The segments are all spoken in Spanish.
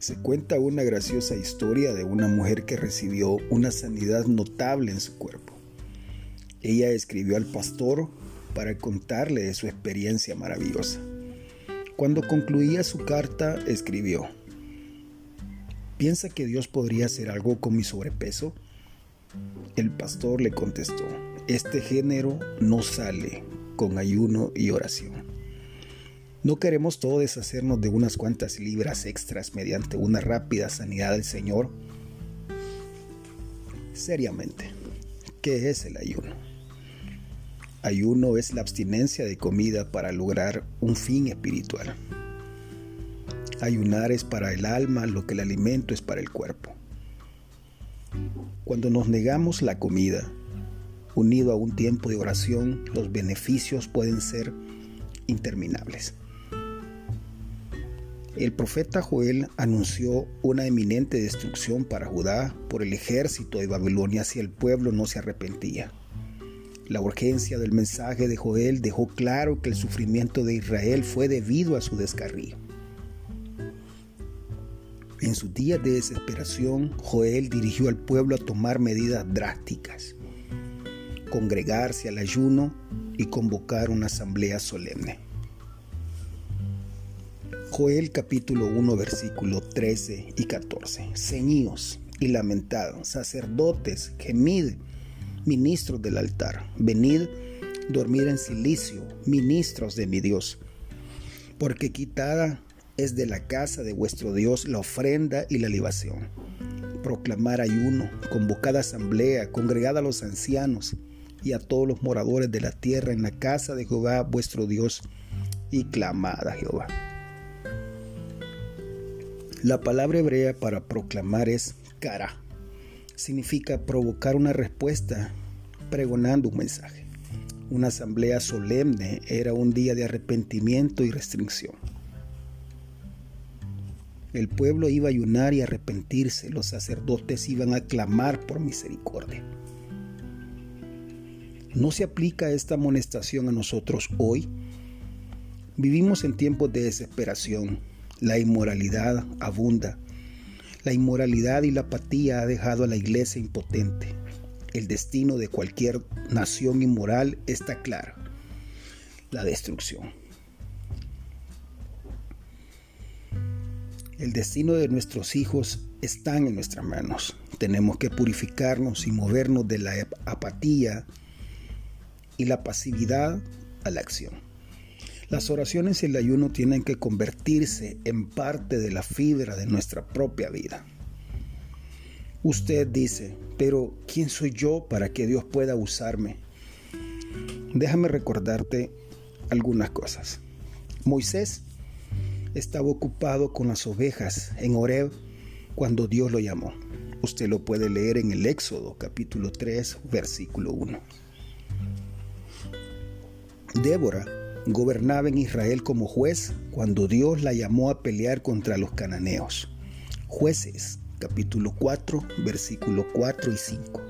Se cuenta una graciosa historia de una mujer que recibió una sanidad notable en su cuerpo. Ella escribió al pastor para contarle de su experiencia maravillosa. Cuando concluía su carta, escribió, ¿Piensa que Dios podría hacer algo con mi sobrepeso? El pastor le contestó, este género no sale con ayuno y oración. No queremos todo deshacernos de unas cuantas libras extras mediante una rápida sanidad del Señor. Seriamente, ¿qué es el ayuno? Ayuno es la abstinencia de comida para lograr un fin espiritual. Ayunar es para el alma lo que el alimento es para el cuerpo. Cuando nos negamos la comida, unido a un tiempo de oración, los beneficios pueden ser interminables. El profeta Joel anunció una eminente destrucción para Judá por el ejército de Babilonia si el pueblo no se arrepentía. La urgencia del mensaje de Joel dejó claro que el sufrimiento de Israel fue debido a su descarrío. En sus días de desesperación, Joel dirigió al pueblo a tomar medidas drásticas congregarse al ayuno y convocar una asamblea solemne. Joel capítulo 1 versículo 13 y 14. Ceñíos y lamentad, sacerdotes, gemid, ministros del altar, venid, dormir en silicio, ministros de mi Dios, porque quitada es de la casa de vuestro Dios la ofrenda y la libación. Proclamar ayuno, convocada asamblea, congregada a los ancianos, y a todos los moradores de la tierra en la casa de Jehová vuestro Dios y clamad a Jehová. La palabra hebrea para proclamar es cara. Significa provocar una respuesta pregonando un mensaje. Una asamblea solemne era un día de arrepentimiento y restricción. El pueblo iba a ayunar y arrepentirse, los sacerdotes iban a clamar por misericordia. ¿No se aplica esta amonestación a nosotros hoy? Vivimos en tiempos de desesperación. La inmoralidad abunda. La inmoralidad y la apatía ha dejado a la iglesia impotente. El destino de cualquier nación inmoral está claro. La destrucción. El destino de nuestros hijos está en nuestras manos. Tenemos que purificarnos y movernos de la apatía, y la pasividad a la acción. Las oraciones y el ayuno tienen que convertirse en parte de la fibra de nuestra propia vida. Usted dice, pero ¿quién soy yo para que Dios pueda usarme? Déjame recordarte algunas cosas. Moisés estaba ocupado con las ovejas en Horeb cuando Dios lo llamó. Usted lo puede leer en el Éxodo capítulo 3 versículo 1. Débora gobernaba en Israel como juez cuando Dios la llamó a pelear contra los cananeos. Jueces, capítulo 4, versículo 4 y 5.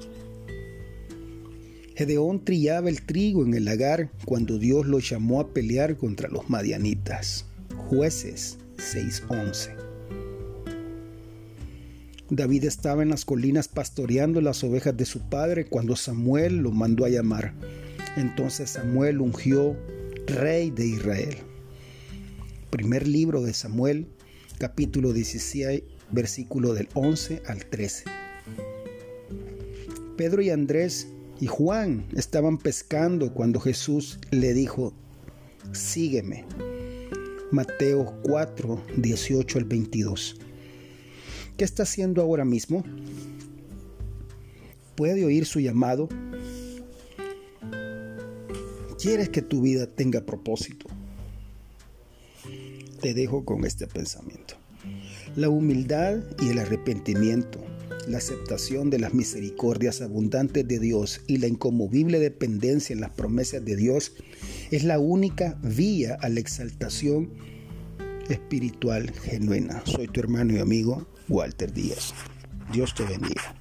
Gedeón trillaba el trigo en el lagar cuando Dios lo llamó a pelear contra los madianitas. Jueces 6:11. David estaba en las colinas pastoreando las ovejas de su padre cuando Samuel lo mandó a llamar. Entonces Samuel ungió rey de Israel. Primer libro de Samuel, capítulo 16, versículo del 11 al 13. Pedro y Andrés y Juan estaban pescando cuando Jesús le dijo, sígueme. Mateo 4, 18 al 22. ¿Qué está haciendo ahora mismo? ¿Puede oír su llamado? Quieres que tu vida tenga propósito, te dejo con este pensamiento. La humildad y el arrepentimiento, la aceptación de las misericordias abundantes de Dios y la inconmovible dependencia en las promesas de Dios es la única vía a la exaltación espiritual genuina. Soy tu hermano y amigo Walter Díaz. Dios te bendiga.